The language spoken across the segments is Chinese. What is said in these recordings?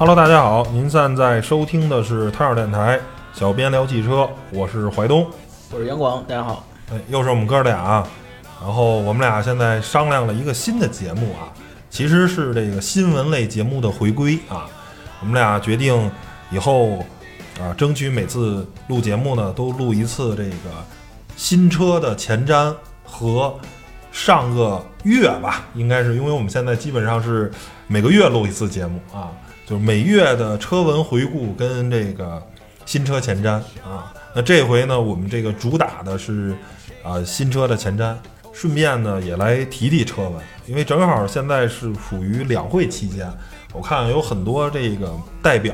Hello，大家好，您现在收听的是汤尔电台，小编聊汽车，我是怀东。我是杨广，大家好。哎，又是我们哥俩啊。然后我们俩现在商量了一个新的节目啊，其实是这个新闻类节目的回归啊。我们俩决定以后啊，争取每次录节目呢，都录一次这个新车的前瞻和上个月吧，应该是因为我们现在基本上是每个月录一次节目啊，就是每月的车文回顾跟这个新车前瞻啊。那这回呢，我们这个主打的是啊新车的前瞻，顺便呢也来提提车文，因为正好现在是属于两会期间，我看有很多这个代表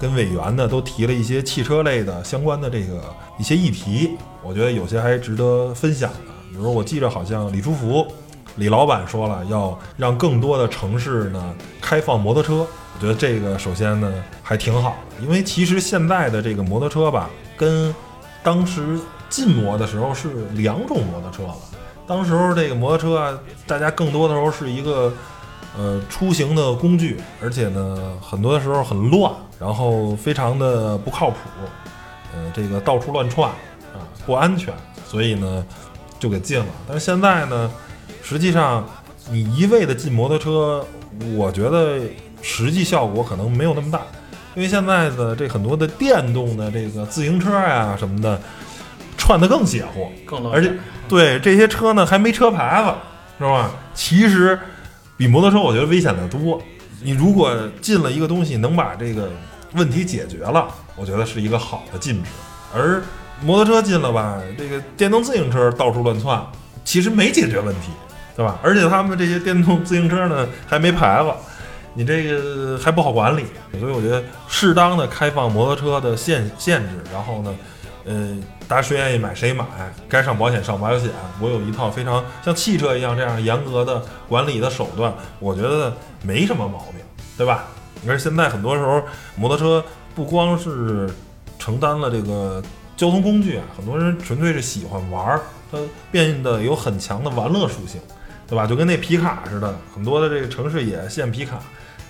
跟委员呢都提了一些汽车类的相关的这个一些议题，我觉得有些还值得分享的。比如我记着好像李书福李老板说了，要让更多的城市呢开放摩托车。我觉得这个首先呢还挺好的，因为其实现在的这个摩托车吧，跟当时禁摩的时候是两种摩托车了。当时候这个摩托车啊，大家更多的时候是一个呃出行的工具，而且呢很多的时候很乱，然后非常的不靠谱，呃这个到处乱窜啊不安全，所以呢就给禁了。但是现在呢，实际上你一味的禁摩托车，我觉得实际效果可能没有那么大，因为现在的这很多的电动的这个自行车呀、什么的，串得更邪乎，更而且对这些车呢还没车牌子，是吧？其实比摩托车我觉得危险的多。你如果禁了一个东西，能把这个问题解决了，我觉得是一个好的禁止。而摩托车禁了吧，这个电动自行车到处乱窜，其实没解决问题，对吧？而且他们这些电动自行车呢还没牌子，你这个还不好管理，所以我觉得适当的开放摩托车的限限制，然后呢，呃，大家谁愿意买谁买，该上保险上保险。我有一套非常像汽车一样这样严格的管理的手段，我觉得没什么毛病，对吧？而现在很多时候摩托车不光是承担了这个交通工具啊，很多人纯粹是喜欢玩儿，它变得有很强的玩乐属性，对吧？就跟那皮卡似的，很多的这个城市也限皮卡，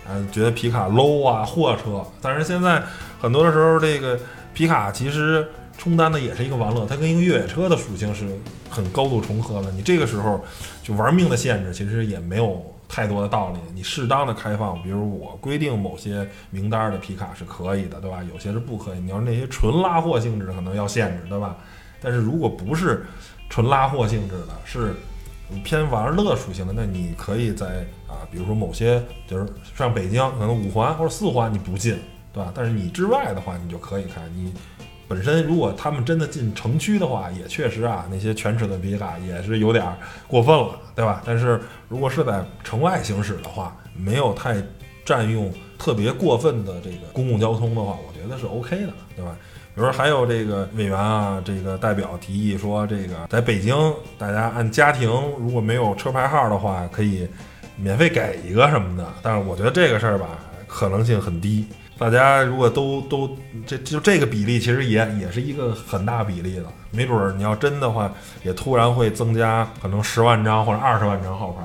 嗯、觉得皮卡 low 啊，货车。但是现在很多的时候，这个皮卡其实充当的也是一个玩乐，它跟一个越野车的属性是很高度重合的。你这个时候就玩命的限制，其实也没有太多的道理。你适当的开放，比如我规定某些名单的皮卡是可以的，对吧？有些是不可以。你要是那些纯拉货性质的，可能要限制，对吧？但是如果不是纯拉货性质的，是偏玩乐属性的，那你可以在啊，比如说某些就是上北京可能五环或者四环你不进，对吧？但是你之外的话，你就可以开。你本身如果他们真的进城区的话，也确实啊，那些全尺寸皮卡也是有点过分了，对吧？但是如果是在城外行驶的话，没有太占用特别过分的这个公共交通的话，我觉得是 OK 的，对吧？比如说还有这个委员啊，这个代表提议说，这个在北京大家按家庭如果没有车牌号的话，可以免费给一个什么的。但是我觉得这个事儿吧，可能性很低。大家如果都都这就这个比例，其实也也是一个很大比例的。没准儿你要真的话，也突然会增加可能十万张或者二十万张号牌，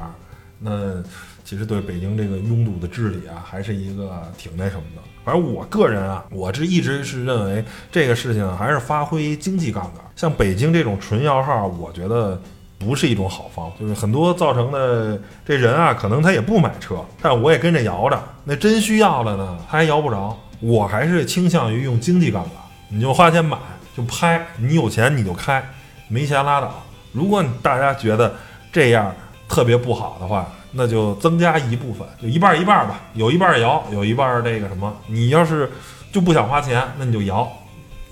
那其实对北京这个拥堵的治理啊，还是一个挺那什么的。反正我个人啊，我这一直是认为这个事情还是发挥经济杠杆。像北京这种纯摇号，我觉得不是一种好方，就是很多造成的这人啊，可能他也不买车，但我也跟着摇着。那真需要了呢，他还摇不着。我还是倾向于用经济杠杆，你就花钱买就拍，你有钱你就开，没钱拉倒。如果大家觉得这样特别不好的话，那就增加一部分，就一半一半吧，有一半摇，有一半这个什么。你要是就不想花钱，那你就摇，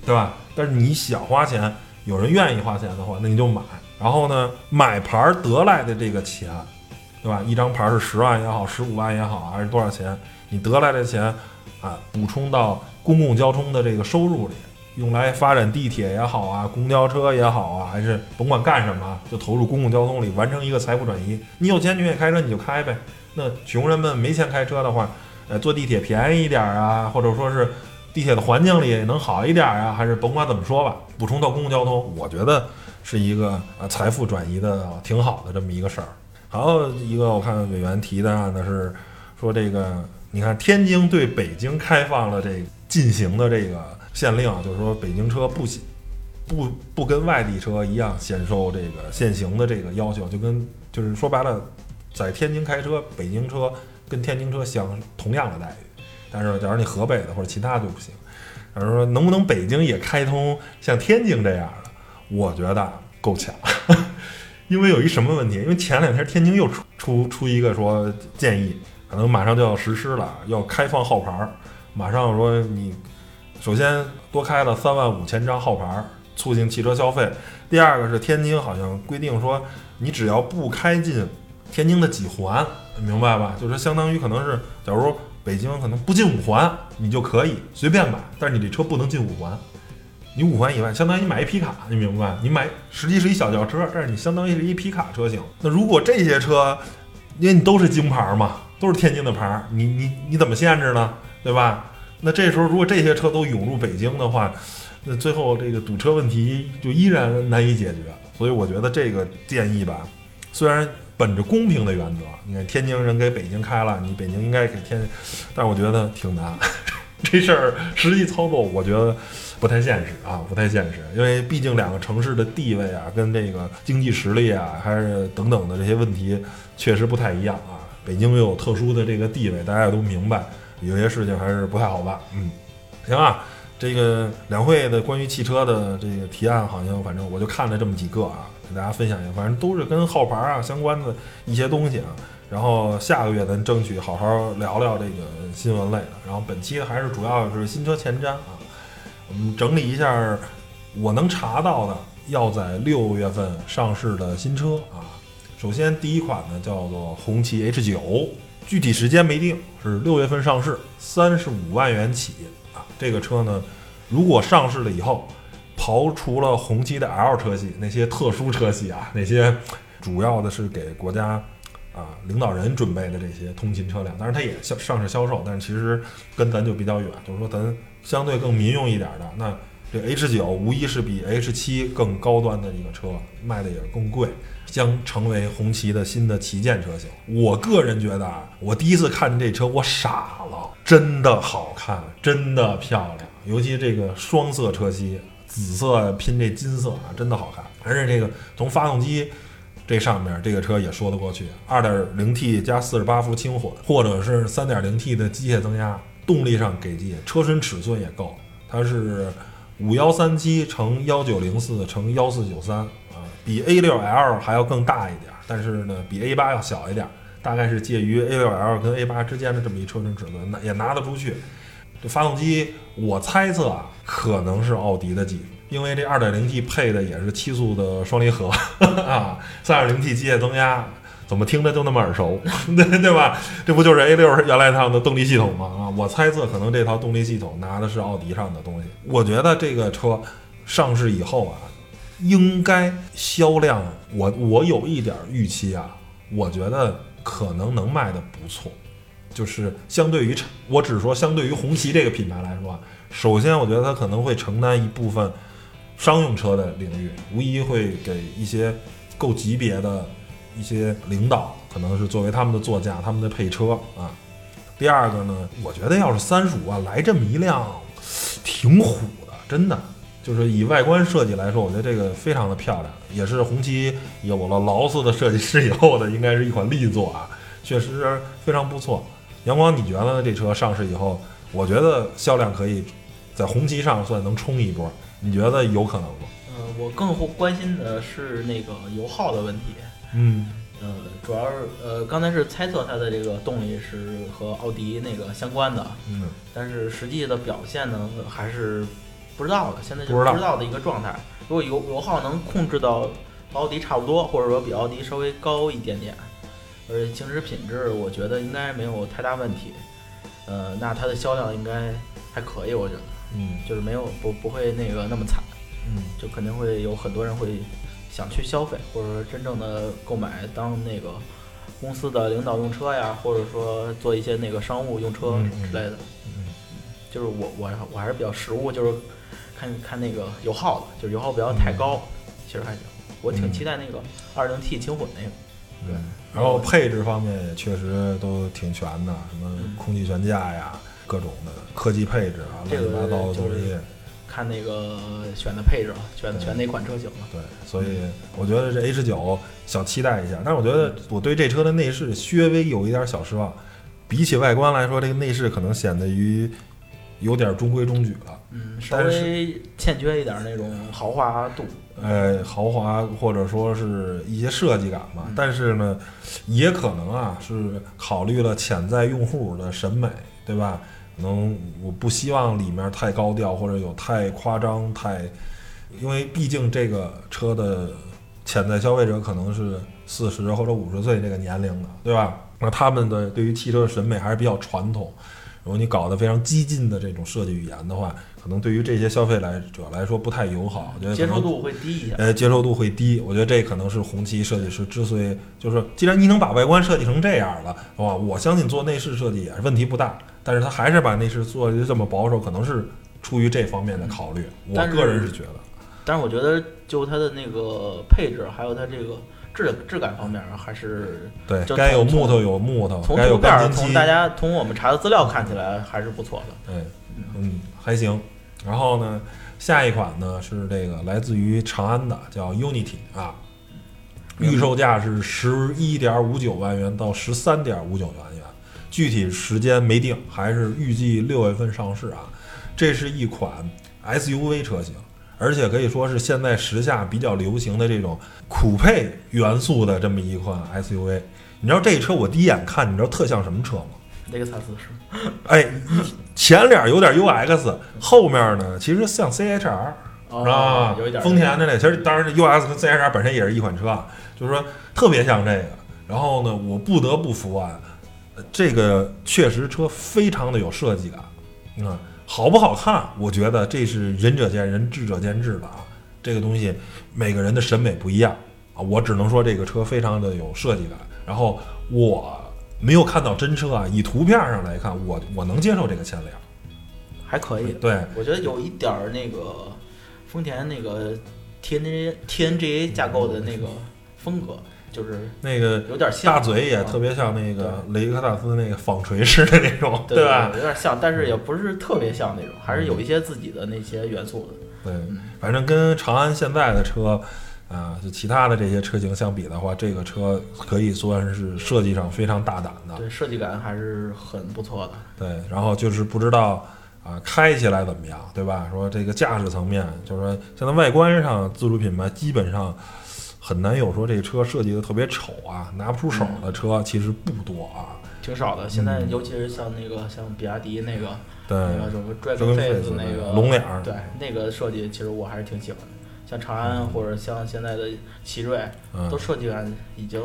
对吧？但是你想花钱，有人愿意花钱的话，那你就买。然后呢，买牌得来的这个钱，对吧？一张牌是十万也好，十五万也好，还是多少钱？你得来的钱，啊补充到公共交通的这个收入里，用来发展地铁也好啊，公交车也好啊，还是甭管干什么，就投入公共交通里，完成一个财富转移。你有钱你愿意开车你就开呗。那穷人们没钱开车的话，呃，坐地铁便宜一点啊，或者说是地铁的环境里能好一点啊，还是甭管怎么说吧，补充到公共交通，我觉得是一个呃财富转移的挺好的这么一个事儿。还有一个我看委员提的呢是说这个，你看天津对北京开放了这个禁行的这个限令，就是说北京车不不不跟外地车一样享受这个限行的这个要求，就跟就是说白了。在天津开车，北京车跟天津车享同样的待遇，但是假如你河北的或者其他就不行。假如说能不能北京也开通像天津这样的，我觉得够呛。因为有一什么问题？因为前两天天津又出出出一个说建议，可能马上就要实施了，要开放号牌儿。马上说你首先多开了三万五千张号牌，促进汽车消费。第二个是天津好像规定说，你只要不开进。天津的几环，明白吧？就是相当于可能是，假如北京可能不进五环，你就可以随便买，但是你这车不能进五环。你五环以外，相当于你买一皮卡，你明白？你买实际是一小轿车，但是你相当于是一皮卡车型。那如果这些车，因为你都是京牌嘛，都是天津的牌，你你你怎么限制呢？对吧？那这时候如果这些车都涌入北京的话，那最后这个堵车问题就依然难以解决。所以我觉得这个建议吧，虽然。本着公平的原则，你看天津人给北京开了，你北京应该给天，但是我觉得挺难，这事儿实际操作我觉得不太现实啊，不太现实，因为毕竟两个城市的地位啊，跟这个经济实力啊，还是等等的这些问题确实不太一样啊。北京又有特殊的这个地位，大家也都明白，有些事情还是不太好办。嗯，行啊，这个两会的关于汽车的这个提案，好像反正我就看了这么几个啊。给大家分享一下，反正都是跟号牌啊相关的一些东西啊。然后下个月咱争取好好聊聊这个新闻类的。然后本期还是主要是新车前瞻啊，我们整理一下我能查到的要在六月份上市的新车啊。首先第一款呢叫做红旗 H 九，具体时间没定，是六月份上市，三十五万元起啊。这个车呢，如果上市了以后。刨除了红旗的 L 车系，那些特殊车系啊，那些主要的是给国家啊领导人准备的这些通勤车辆，当然它也销上市销售，但是其实跟咱就比较远，就是说咱相对更民用一点的，那这 H 九无疑是比 H 七更高端的一个车，卖的也更贵，将成为红旗的新的旗舰车型。我个人觉得啊，我第一次看这车我傻了，真的好看，真的漂亮，尤其这个双色车漆。紫色拼这金色啊，真的好看。而且这个从发动机这上面，这个车也说得过去。二点零 T 加四十八伏轻混，或者是三点零 T 的机械增压，动力上给劲，车身尺寸也够。它是五幺三七乘幺九零四乘幺四九三，比 A 六 L 还要更大一点，但是呢，比 A 八要小一点，大概是介于 A 六 L 跟 A 八之间的这么一车身尺寸，拿也拿得出去。这发动机，我猜测啊，可能是奥迪的技术，因为这 2.0T 配的也是七速的双离合 啊，3.0T 机械增压，怎么听着就那么耳熟，对对吧？这不就是 A6 原来上的动力系统吗？啊，我猜测可能这套动力系统拿的是奥迪上的东西。我觉得这个车上市以后啊，应该销量，我我有一点预期啊，我觉得可能能卖的不错。就是相对于，我只说相对于红旗这个品牌来说，首先我觉得它可能会承担一部分商用车的领域，无疑会给一些够级别的一些领导，可能是作为他们的座驾、他们的配车啊。第二个呢，我觉得要是三十五万来这么一辆，挺虎的，真的。就是以外观设计来说，我觉得这个非常的漂亮，也是红旗有了劳斯的设计师以后的，应该是一款力作啊，确实非常不错。阳光，你觉得呢？这车上市以后，我觉得销量可以在红旗上算能冲一波，你觉得有可能吗？呃，我更关心的是那个油耗的问题。嗯，呃，主要是呃，刚才是猜测它的这个动力是和奥迪那个相关的。嗯，但是实际的表现呢，还是不知道了。现在就不知道的一个状态。如果油油耗能控制到和奥迪差不多，或者说比奥迪稍微高一点点。而且行驶品质，我觉得应该没有太大问题。呃，那它的销量应该还可以，我觉得，嗯，就是没有不不会那个那么惨，嗯，就肯定会有很多人会想去消费，或者说真正的购买当那个公司的领导用车呀，或者说做一些那个商务用车之类的。嗯，就是我我我还是比较实务，就是看看那个油耗的，就是油耗不要太高，其实还行。我挺期待那个二零 T 轻混那个。对，然后配置方面也确实都挺全的，什么空气悬架呀，各种的科技配置啊，乱七八糟的东西。看那个选的配置了，选选哪款车型了。对，所以我觉得这 H 九想期待一下，但是我觉得我对这车的内饰稍微有一点小失望，比起外观来说，这个内饰可能显得于有点中规中矩了。嗯，稍微欠缺一点那种豪华度。呃，豪华或者说是一些设计感吧，但是呢，也可能啊是考虑了潜在用户的审美，对吧？可能我不希望里面太高调或者有太夸张太，因为毕竟这个车的潜在消费者可能是四十或者五十岁这个年龄的，对吧？那他们的对于汽车的审美还是比较传统。如果你搞得非常激进的这种设计语言的话，可能对于这些消费来者来说不太友好。我觉得接受度会低一些。呃，接受度会低。我觉得这可能是红旗设计师之所以就是，既然你能把外观设计成这样了，哇？我相信做内饰设计也是问题不大。但是他还是把内饰做的这么保守，可能是出于这方面的考虑。我个人是觉得。但是我觉得就它的那个配置，还有它这个。质质感方面还是对，该有木头有木头，从图片从大家从我们查的资料看起来还是不错的。对，嗯，还行。然后呢，下一款呢是这个来自于长安的，叫 Unity 啊，预售价是十一点五九万元到十三点五九万元，具体时间没定，还是预计六月份上市啊。这是一款 SUV 车型。而且可以说是现在时下比较流行的这种酷配元素的这么一款 SUV。你知道这车我第一眼看，你知道特像什么车吗？雷克萨斯是。哎，前脸有点 UX，后面呢其实像 CHR 啊，有一点丰田的那。其实当然，UX 跟 CHR 本身也是一款车，啊就是说特别像这个。然后呢，我不得不服啊，这个确实车非常的有设计感，你看。好不好看？我觉得这是仁者见仁，智者见智的啊。这个东西每个人的审美不一样啊。我只能说这个车非常的有设计感。然后我没有看到真车啊，以图片上来看，我我能接受这个前脸，还可以。对，我觉得有一点儿那个丰田那个 T N G T N G A 架构的那个风格。就是那个有点像，大嘴也特别像那个雷克萨斯那个纺锤式的那种，对吧？有点像，但是也不是特别像那种，还是有一些自己的那些元素的。对，反正跟长安现在的车啊，就其他的这些车型相比的话，这个车可以算是设计上非常大胆的。对，设计感还是很不错的。对，然后就是不知道啊，开起来怎么样，对吧？说这个驾驶层面，就是说现在外观上，自主品牌基本上。很难有说这车设计的特别丑啊，拿不出手的车其实不多啊，挺少的。现在尤其是像那个像比亚迪那个，对，那个什么 Dragon Face 那个龙脸，对，那个设计其实我还是挺喜欢的。像长安或者像现在的奇瑞，都设计感已经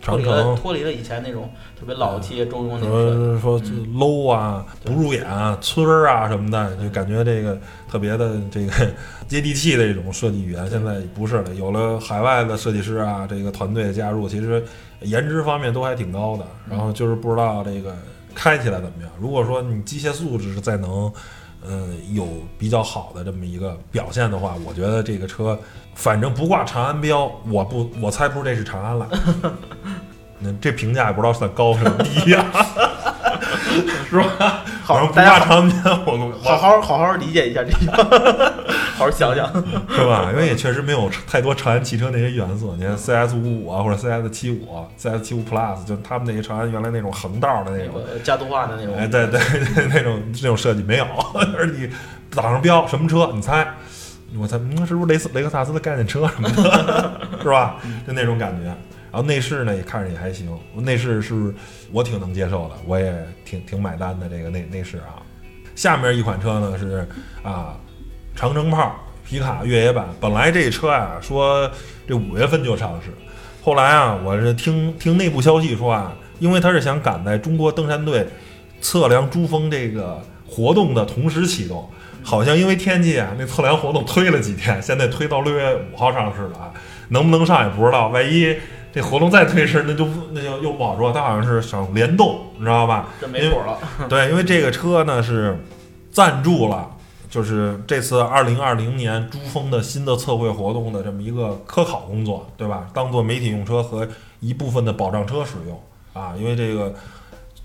脱离了脱离了以前那种特别老气中庸那种。说说 low 啊，不入眼啊，村儿啊什么的，就感觉这个特别的这个 接地气的这种设计语言，现在不是了。有了海外的设计师啊，这个团队的加入，其实颜值方面都还挺高的。然后就是不知道这个开起来怎么样。如果说你机械素质再能。嗯，有比较好的这么一个表现的话，我觉得这个车，反正不挂长安标，我不，我猜不出这是长安了。那这评价也不知道算高还是低呀，是吧？好，不挂长安标，我好好好好理解一下这个。好好想想，是吧？因为也确实没有太多长安汽车那些元素。你看 CS 五五啊，或者 CS 七五、CS 七五 Plus，就他们那些长安原来那种横道的那种家族化的那种，哎，对对对，那种那种设计没有。而你打上标什么车？你猜？我猜，嗯，是不是雷斯雷克萨斯的概念车什么的？是吧？就那种感觉。然后内饰呢，也看着也还行。内饰是我挺能接受的，我也挺挺买单的。这个内内饰啊，下面一款车呢是啊。长城炮皮卡越野版，本来这车啊说这五月份就上市，后来啊，我是听听内部消息说啊，因为他是想赶在中国登山队测量珠峰这个活动的同时启动，好像因为天气啊，那测量活动推了几天，现在推到六月五号上市了啊，能不能上也不知道。万一这活动再推迟，那就那就又不好说。他好像是想联动，你知道吧？这没谱了。对，因为这个车呢是赞助了，就是这次二零二零年珠峰的新的测绘活动的这么一个科考工作，对吧？当做媒体用车和一部分的保障车使用啊，因为这个。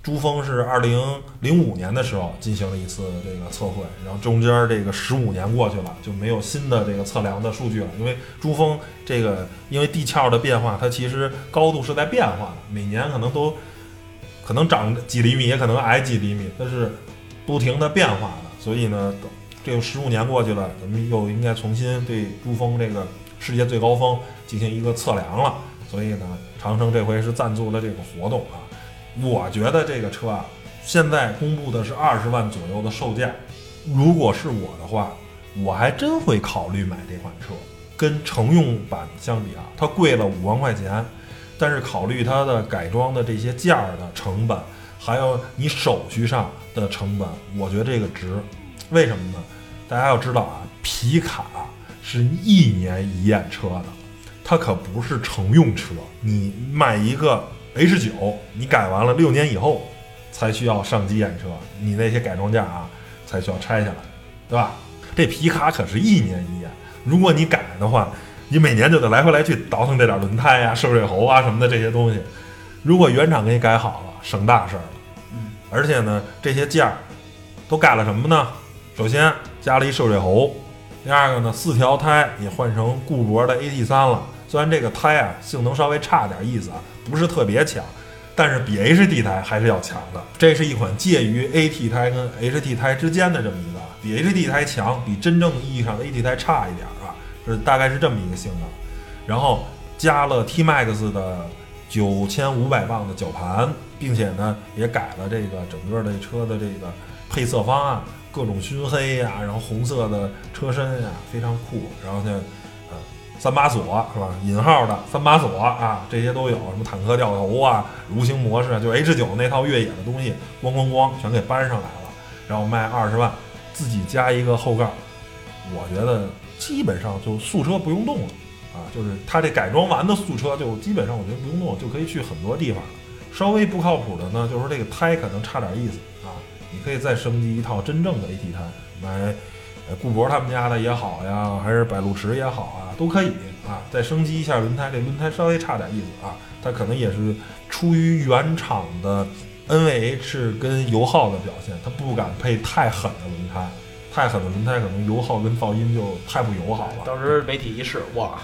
珠峰是二零零五年的时候进行了一次这个测绘，然后中间这个十五年过去了，就没有新的这个测量的数据了。因为珠峰这个因为地壳的变化，它其实高度是在变化的，每年可能都可能长几厘米，也可能矮几厘米，它是不停的变化的。所以呢，这个十五年过去了，咱们又应该重新对珠峰这个世界最高峰进行一个测量了。所以呢，长城这回是赞助了这个活动啊。我觉得这个车啊，现在公布的是二十万左右的售价。如果是我的话，我还真会考虑买这款车。跟乘用版相比啊，它贵了五万块钱，但是考虑它的改装的这些件儿的成本，还有你手续上的成本，我觉得这个值。为什么呢？大家要知道啊，皮卡是一年一验车的，它可不是乘用车。你买一个。H 九，你改完了六年以后才需要上机验车，你那些改装件啊才需要拆下来，对吧？这皮卡可是一年一验，如果你改的话，你每年就得来回来去倒腾这点轮胎呀、涉水喉啊什么的这些东西。如果原厂给你改好了，省大事了。而且呢，这些件儿都改了什么呢？首先加了一涉水喉，第二个呢，四条胎也换成固铂的 AT 三了。虽然这个胎啊性能稍微差点意思啊，不是特别强，但是比 HD 胎还是要强的。这是一款介于 AT 胎跟 HT 胎之间的这么一个，比 HD 胎强，比真正意义上的 AT 胎差一点啊，是大概是这么一个性能。然后加了 T Max 的九千五百磅的绞盘，并且呢也改了这个整个的车的这个配色方案，各种熏黑呀，然后红色的车身呀，非常酷。然后呢。三把锁是吧？引号的三把锁啊，这些都有。什么坦克掉头啊，蠕行模式啊，就 H 九那套越野的东西，咣咣咣全给搬上来了。然后卖二十万，自己加一个后盖，我觉得基本上就素车不用动了啊。就是它这改装完的素车，就基本上我觉得不用动，就可以去很多地方了。稍微不靠谱的呢，就是这个胎可能差点意思啊。你可以再升级一套真正的 AT 胎，买。呃，顾博他们家的也好呀，还是百路驰也好啊，都可以啊。再升级一下轮胎，这轮胎稍微差点意思啊。它可能也是出于原厂的 NVH 跟油耗的表现，它不敢配太狠的轮胎。太狠的轮胎可能油耗跟噪音就太不友好了。当时媒体一试，哇，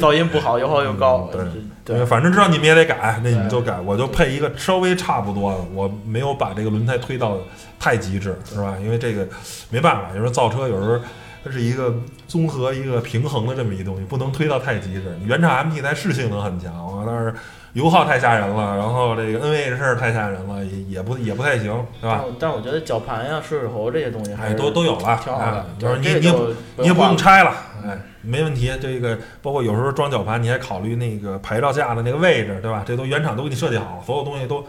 噪音不好，油耗又高。对对，反正知道你们也得改，那你们就改。我就配一个稍微差不多的，我没有把这个轮胎推到太极致，是吧？因为这个没办法，有时候造车有时候它是一个综合一个平衡的这么一东西，不能推到太极致。原厂 MT 胎是性能很强啊，但是。油耗太吓人了，然后这个 NVH 太吓人了，也也不也不太行，对吧？但我觉得绞盘呀、涉水喉这些东西还都都有了，挺好的。就是你你你也不用拆了，哎，没问题。这个包括有时候装绞盘，你还考虑那个牌照架的那个位置，对吧？这都原厂都给你设计好了，所有东西都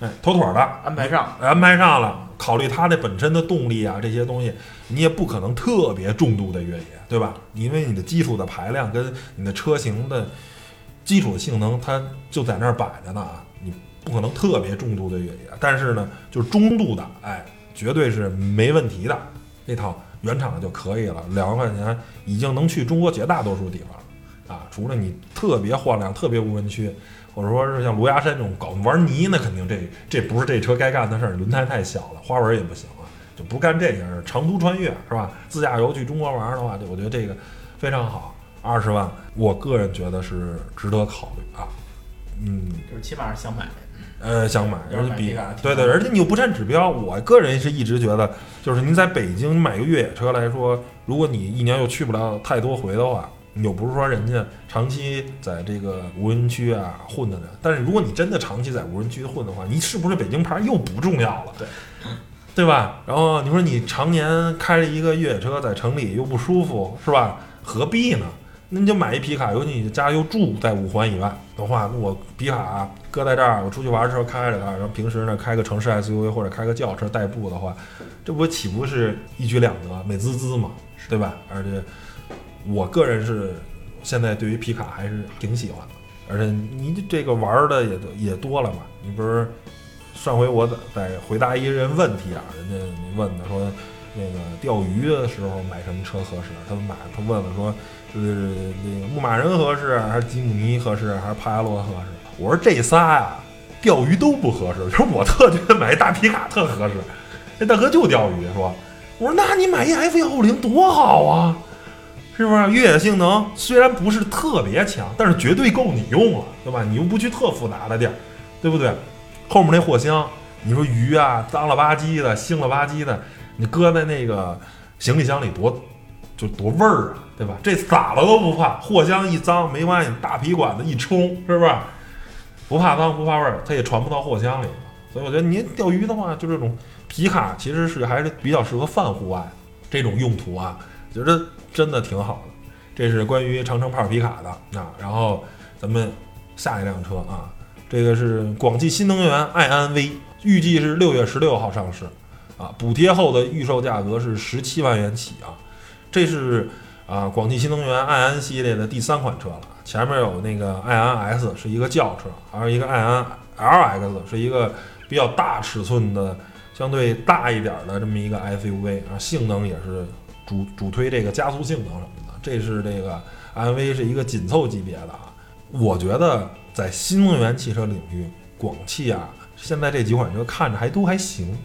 哎妥妥的安排上，安排上了。考虑它这本身的动力啊，这些东西，你也不可能特别重度的越野，对吧？因为你的基础的排量跟你的车型的。基础的性能它就在那儿摆着呢啊，你不可能特别重度的越野，但是呢，就是中度的，哎，绝对是没问题的。这套原厂的就可以了，两万块钱已经能去中国绝大多数地方了啊。除了你特别荒凉、特别无人区，或者说是像芦芽山这种搞玩泥，那肯定这这不是这车该干的事儿。轮胎太小了，花纹也不行了，就不干这件事儿。长途穿越是吧？自驾游去中国玩的话，我觉得这个非常好。二十万，我个人觉得是值得考虑啊，嗯，就是起码是想买，呃，想买，而且比对对，而且你又不占指标，我个人是一直觉得，就是您在北京买个越野车来说，如果你一年又去不了太多回的话，你又不是说人家长期在这个无人区啊混的人，但是如果你真的长期在无人区混的话，你是不是北京牌又不重要了，对，对吧？然后你说你常年开着一个越野车在城里又不舒服，是吧？何必呢？那你就买一皮卡，尤其你家又住在五环以外的话，那我皮卡搁在这儿，我出去玩的时候开着它，然后平时呢开个城市 SUV 或者开个轿车代步的话，这不岂不是一举两得，美滋滋嘛，对吧？而且我个人是现在对于皮卡还是挺喜欢的，而且你这个玩的也也多了嘛。你不是上回我在在回答一人问题啊，人家问的说那个钓鱼的时候买什么车合适？他买他问了说。是那个牧马人合适，还是吉姆尼合适，还是帕萨罗合适？我说这仨呀，钓鱼都不合适。就是我特觉得买一大皮卡特合适。那大哥就钓鱼，说，我说那你买一 F 幺五零多好啊，是不是？越野性能虽然不是特别强，但是绝对够你用了，对吧？你又不去特复杂的地儿，对不对？后面那货箱，你说鱼啊，脏了吧唧的，腥了吧唧的，你搁在那个行李箱里多。就多味儿啊，对吧？这洒了都不怕，货箱一脏没关系，大皮管子一冲，是不是？不怕脏不怕味儿，它也传不到货箱里。所以我觉得您钓鱼的话，就这种皮卡其实是还是比较适合泛户外这种用途啊，觉得真的挺好的。这是关于长城炮皮卡的啊。然后咱们下一辆车啊，这个是广汽新能源爱安 V，预计是六月十六号上市啊，补贴后的预售价格是十七万元起啊。这是啊，广汽新能源爱安系列的第三款车了。前面有那个爱安 S 是一个轿车，还有一个爱安 LX 是一个比较大尺寸的、相对大一点的这么一个 SUV 啊，性能也是主主推这个加速性能什么的。这是这个 M V 是一个紧凑级别的啊。我觉得在新能源汽车领域，广汽啊现在这几款车看着还都还行，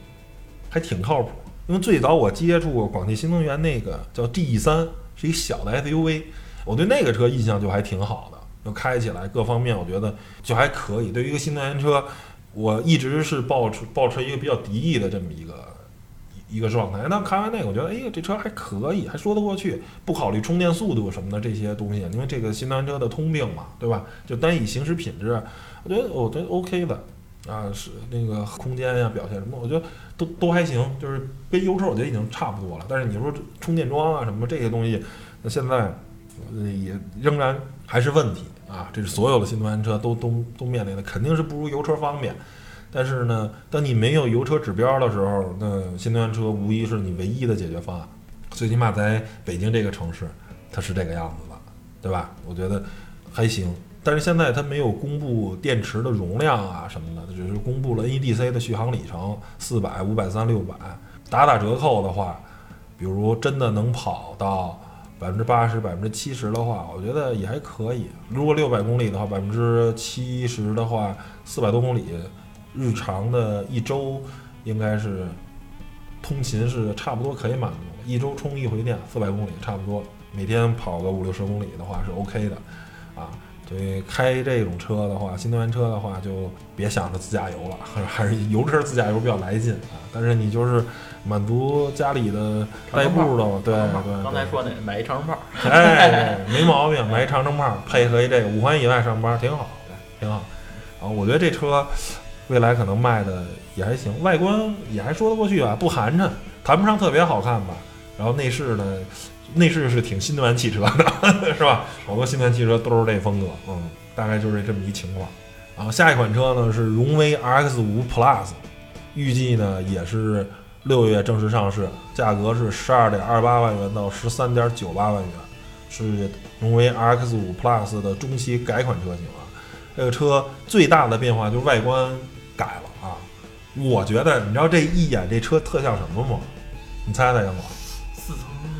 还挺靠谱。因为最早我接触过广汽新能源那个叫 GE 三，是一小的 SUV，我对那个车印象就还挺好的，就开起来各方面我觉得就还可以。对于一个新能源车，我一直是抱持抱持一个比较敌意的这么一个一个状态。那看完那个，我觉得哎呀，这车还可以，还说得过去。不考虑充电速度什么的这些东西，因为这个新能源车的通病嘛，对吧？就单以行驶品质，我觉得我觉得 OK 的。啊，是那个空间呀，表现什么，我觉得都都还行，就是跟油车我觉得已经差不多了。但是你说充电桩啊什么这些东西，那现在也仍然还是问题啊。这是所有的新能源车都都都面临的，肯定是不如油车方便。但是呢，当你没有油车指标的时候，那新能源车无疑是你唯一的解决方案。最起码在北京这个城市，它是这个样子的，对吧？我觉得还行。但是现在它没有公布电池的容量啊什么的，只是公布了 NEDC 的续航里程，四百、五百、三六百。打打折扣的话，比如真的能跑到百分之八十、百分之七十的话，我觉得也还可以。如果六百公里的话，百分之七十的话，四百多公里，日常的一周应该是通勤是差不多可以满足。一周充一回电，四百公里差不多，每天跑个五六十公里的话是 OK 的，啊。所以开这种车的话，新能源车的话，就别想着自驾游了，还是油车自驾游比较来劲啊。但是你就是满足家里的代步的，对对。刚才说那买一长城炮，哎，没毛病，买一长城炮，配合一这个五环以外上班挺好，挺好。啊，我觉得这车未来可能卖的也还行，外观也还说得过去吧，不寒碜，谈不上特别好看吧。然后内饰呢？内饰是挺新能源汽车的，是吧？好多新能源汽车都是这风格，嗯，大概就是这么一情况。然后下一款车呢是荣威 RX5 Plus，预计呢也是六月正式上市，价格是十二点二八万元到十三点九八万元，是荣威 RX5 Plus 的中期改款车型啊。这个车最大的变化就是外观。我觉得你知道这一眼这车特像什么吗？你猜猜，杨总？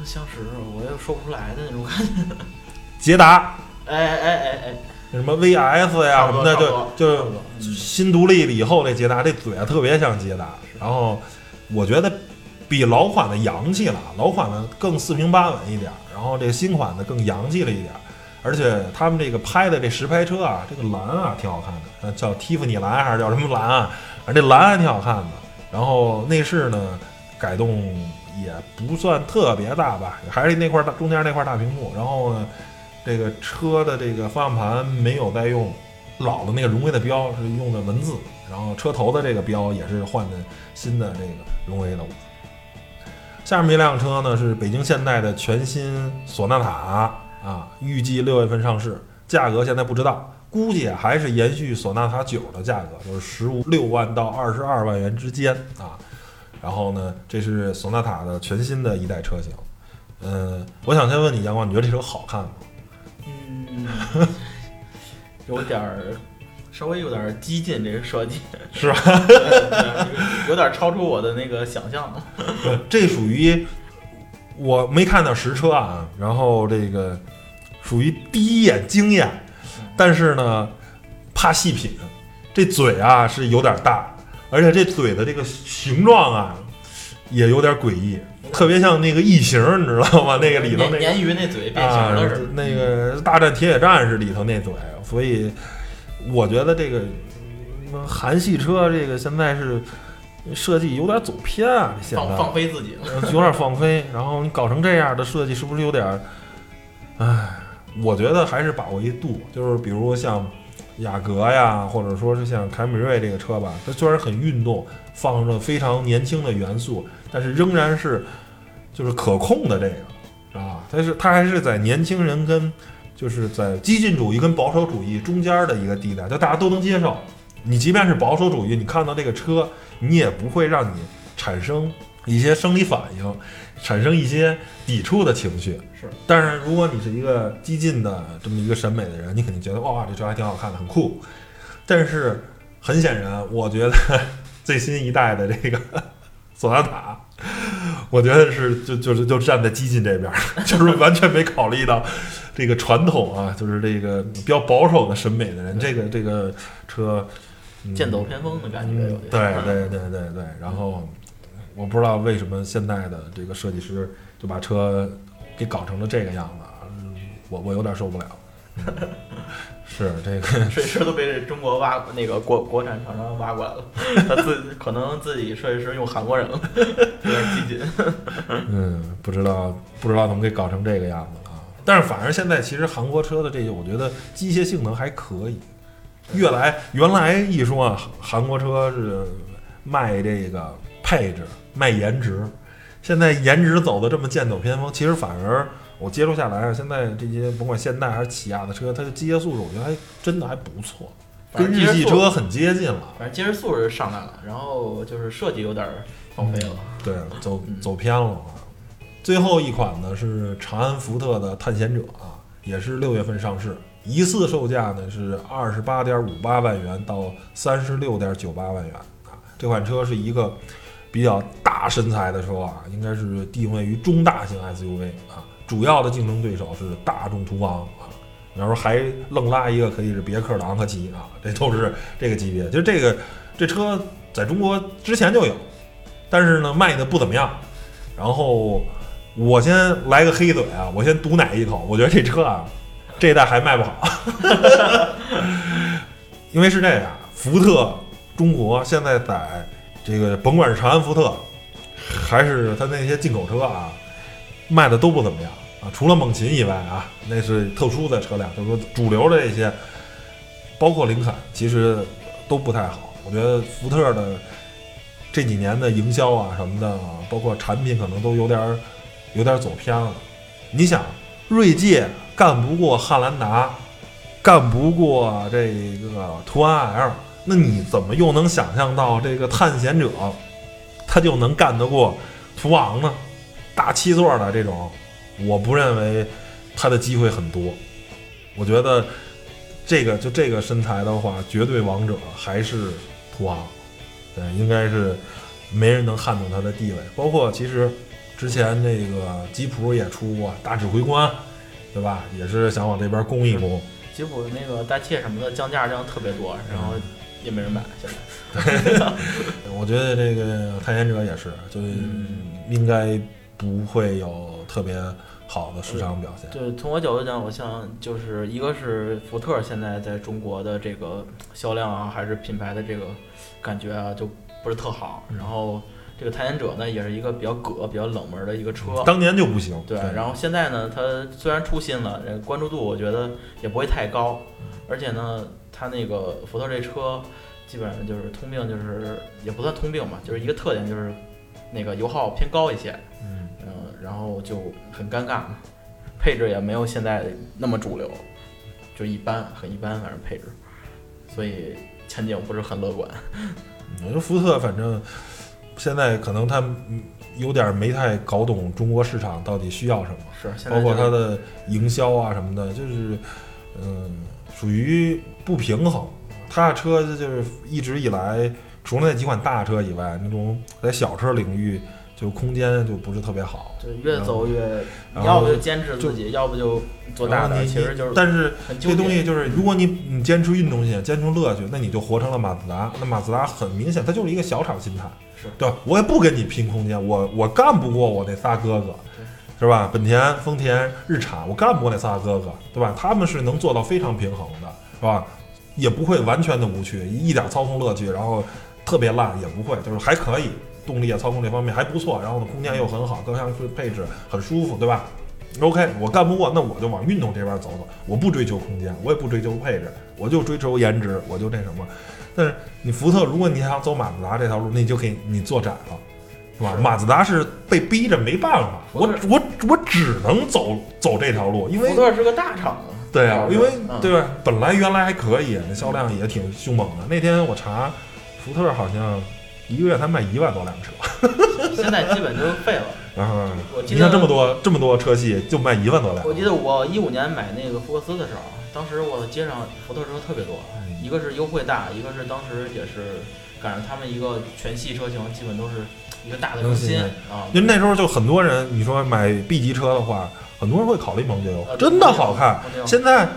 相识，我又说不出来的那种感觉。捷达，哎哎哎哎，什么 VS 呀什么的，就就新独立了以后那捷达，这嘴啊特别像捷达。然后我觉得比老款的洋气了，老款的更四平八稳一点，然后这个新款的更洋气了一点。而且他们这个拍的这实拍车啊，这个蓝啊挺好看的，叫蒂芙尼蓝还是叫什么蓝啊？反正这蓝还挺好看的。然后内饰呢改动。也不算特别大吧，还是那块大中间那块大屏幕。然后呢，这个车的这个方向盘没有再用老的那个荣威的标，是用的文字。然后车头的这个标也是换的新的这个荣威的。下面一辆车呢是北京现代的全新索纳塔啊，预计六月份上市，价格现在不知道，估计还是延续索纳塔九的价格，就是十五六万到二十二万元之间啊。然后呢，这是索纳塔的全新的一代车型。嗯，我想先问你，阳光，你觉得这车好看吗？嗯，有点儿，稍微有点激进，这个设计是吧？有点超出我的那个想象。这属于我没看到实车啊，然后这个属于第一眼惊艳，但是呢，怕细品，这嘴啊是有点大。而且这嘴的这个形状啊，也有点诡异，特别像那个异形，你知道吗？那个里头那鲶鱼那嘴变形了似的。那个大战铁血战士里头那嘴，所以我觉得这个韩系车这个现在是设计有点走偏啊，现在放放飞自己了，有点放飞。然后你搞成这样的设计，是不是有点？唉，我觉得还是把握一度，就是比如像。雅阁呀，或者说是像凯美瑞这个车吧，它虽然很运动，放着非常年轻的元素，但是仍然是就是可控的这个啊，它是它还是在年轻人跟就是在激进主义跟保守主义中间的一个地带，就大家都能接受。你即便是保守主义，你看到这个车，你也不会让你产生一些生理反应。产生一些抵触的情绪是，但是如果你是一个激进的这么一个审美的人，你肯定觉得哇，这车还挺好看的，很酷。但是很显然，我觉得 最新一代的这个 索纳塔，我觉得是就就是就站在激进这边，就是完全没考虑到这个传统啊，就是这个比较保守的审美的人，这个这个车剑走偏锋的感觉，对对对对对，然后。我不知道为什么现在的这个设计师就把车给搞成了这个样子，我我有点受不了。是这个设计师都被中国挖那个国国产厂商挖过来了，他自可能自己设计师用韩国人了，有点激进。嗯，不知道不知道怎么给搞成这个样子了。但是反正现在其实韩国车的这些，我觉得机械性能还可以。越来原来一说啊，韩国车是卖这个配置。卖颜值，现在颜值走的这么剑走偏锋，其实反而我接触下来啊，现在这些甭管现代还是起亚的车，它的机械素质我觉得还真的还不错，跟日系车很接近了。反正机械素质上来了，然后就是设计有点放飞了，对，走走偏了。最后一款呢是长安福特的探险者啊，也是六月份上市，疑似售价呢是二十八点五八万元到三十六点九八万元啊，这款车是一个。比较大身材的车啊，应该是定位于中大型 SUV 啊，主要的竞争对手是大众途昂啊。你要说还愣拉一个，可以是别克的昂科旗啊，这都是这个级别。就这个这车在中国之前就有，但是呢卖的不怎么样。然后我先来个黑嘴啊，我先毒奶一口，我觉得这车啊，这一 代还卖不好，因为是这样，福特中国现在在。这个甭管是长安福特，还是它那些进口车啊，卖的都不怎么样啊。除了猛禽以外啊，那是特殊的车辆，就是说主流的这些，包括林肯，其实都不太好。我觉得福特的这几年的营销啊什么的，包括产品可能都有点有点走偏了。你想，锐界干不过汉兰达，干不过这个途安 L。那你怎么又能想象到这个探险者，他就能干得过图昂呢？大七座的这种，我不认为他的机会很多。我觉得这个就这个身材的话，绝对王者还是图昂，对，应该是没人能撼动他的地位。包括其实之前那个吉普也出过大指挥官，对吧？也是想往这边攻一攻。吉普那个大切什么的降价降特别多，然后。也没人买，现在。我觉得这个探险者也是，就应该不会有特别好的市场表现。对，从我角度讲，我像就是一个是福特现在在中国的这个销量啊，还是品牌的这个感觉啊，就不是特好。然后这个探险者呢，也是一个比较葛、比较冷门的一个车。当年就不行。对，然后现在呢，它虽然出新了，这个关注度我觉得也不会太高，而且呢。它那个福特这车，基本上就是通病，就是也不算通病吧，就是一个特点就是那个油耗偏高一些，嗯，然后就很尴尬嘛。配置也没有现在那么主流，就一般，很一般，反正配置，所以前景不是很乐观。我觉得福特反正现在可能他嗯有点没太搞懂中国市场到底需要什么，是，包括它的营销啊什么的，就是嗯属于不平衡。他的车就是一直以来除了那几款大车以外，那种在小车领域就空间就不是特别好。就越走越，你要不就坚持自己，要不就做大的，其实就是但是这东西就是，如果你你坚持运动性，坚持乐趣，那你就活成了马自达。那马自达很明显，它就是一个小厂心态，是对吧？我也不跟你拼空间，我我干不过我那仨哥哥，是吧？本田、丰田、日产，我干不过那仨哥哥，对吧？他们是能做到非常平衡的，是吧？也不会完全的无趣，一点操控乐趣，然后特别烂也不会，就是还可以，动力啊、操控这方面还不错，然后呢，空间又很好，各项配置很舒服，对吧？OK，我干不过，那我就往运动这边走走。我不追求空间，我也不追求配置，我就追求颜值，我就那什么。但是你福特，如果你想走马自达这条路，那你就给你做窄了，是吧？是马自达是被逼着没办法，我我我只能走走这条路，因为福特是个大厂啊。对啊，因为嗯对吧？本来原来还可以，那销量也挺凶猛的。那天我查，福特好像一个月才卖一万多辆车，现在基本就废了。然后我你看这么多这么多车系，就卖一万多辆。我记得我一五年买那个福克斯的时候，当时我街上福特车特别多，一个是优惠大，一个是当时也是赶上他们一个全系车型，基本都是一个大的更新啊。因为那时候就很多人，你说买 B 级车的话，很多人会考虑蒙迪欧呃，真的？好看。现在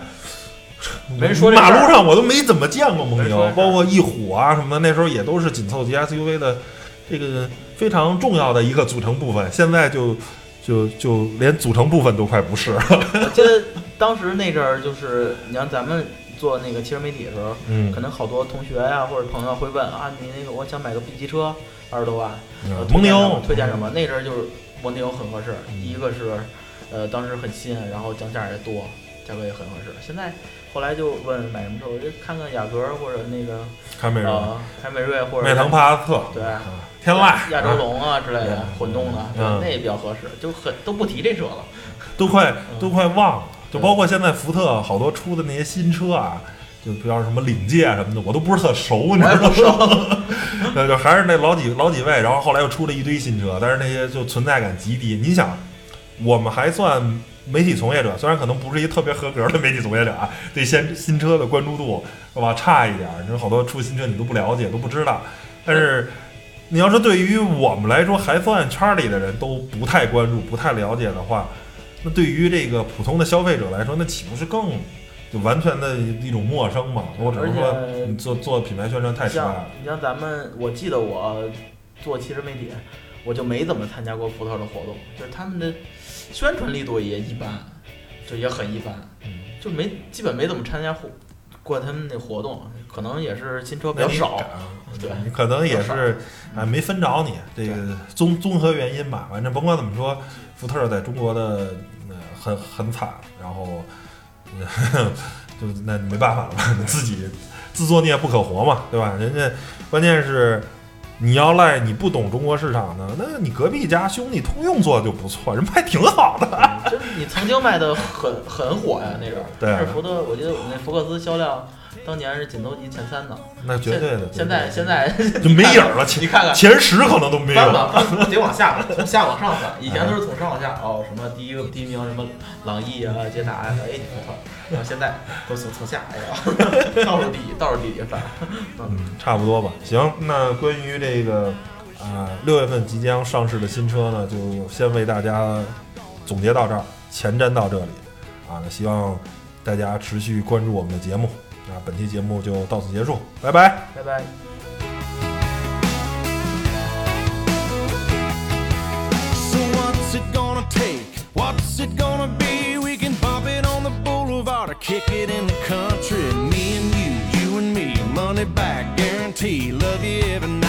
没人说马路上我都没怎么见过蒙迪欧没人说，这事儿。包括翼虎啊什么的，那时候也都是紧凑级 SUV 的这个非常重要的一个组成部分。现在就就就连组成部分都快不是了。我记得当时那阵儿就是，你像咱们做那个汽车媒体的时候，嗯。可能好多同学呀、或者朋友会问啊，你那个我想买个 B 级车，二十多万，呃蒙迪欧推荐什么？那阵儿就是蒙迪欧很合适，一个是呃当时很新，然后降价也多，价格也很合适。现在后来就问买什么车，我就看看雅阁或者那个凯美瑞、呃凯美瑞或者迈腾、帕萨特、对啊天籁、亚洲啊龙啊之类的混动的，那也比较合适，就很都不提这车了。都快嗯。都快忘了，就包括现在福特好多出的那些新车啊，就比方什么领界什么的，我都不是特熟，你知道吗？我也不熟，对，就还是那老几老几位，然后后来又出了一堆新车，但是那些就存在感极低。你想，我们还算媒体从业者，虽然可能不是一特别合格的媒体从业者啊，对新新车的关注度是吧差一点儿。你说好多出新车你都不了解，都不知道，但是。你要是对于我们来说，还算圈儿里的人都不太关注、不太了解的话，那对于这个普通的消费者来说，那岂不是更就完全的一种陌生嘛？我只能说，你做做品牌宣传太失败了。你像咱们，我记得我做汽车媒体，我就没怎么参加过福特的活动，就是他们的宣传力度也一般，就也很一般，嗯就没基本没怎么参加活过他们那活动，可能也是新车比较少。对你可能也是啊没分着你，这个综综合原因吧。反正甭管怎么说，福特在中国的呃很很惨，然后、呃、就那没办法了吧，自己自作孽不可活嘛，对吧？人家关键是。你要赖你不懂中国市场呢，那你隔壁家兄弟通用做的就不错，人卖挺好的。嗯就是你曾经卖的很很火呀，那阵儿。对啊但是福特，我觉得我们那福克斯销量当年是紧凑级前三的。那绝对的。现在现在 就没影儿了，你看看前十可能都没有翻。吧翻，得往下翻，从下往上翻。以前都是从上往下，哦，什么第一个第一名什么朗逸啊、捷达呀，哎，福特。然后现在都从从下，哎呀，倒数第一，倒数第一翻。嗯，差不多吧。行，那关于这个啊六、月份即将上市的新车呢，就先为大家总结到这儿，前瞻到这里啊。那希望大家持续关注我们的节目。那本期节目就到此结束，拜拜。拜拜。 So what's it gonna take? What's it gonna be? We can bump it on the boulevard or kick it in the country. Me and you, you and me, money back guarantee. Love you every night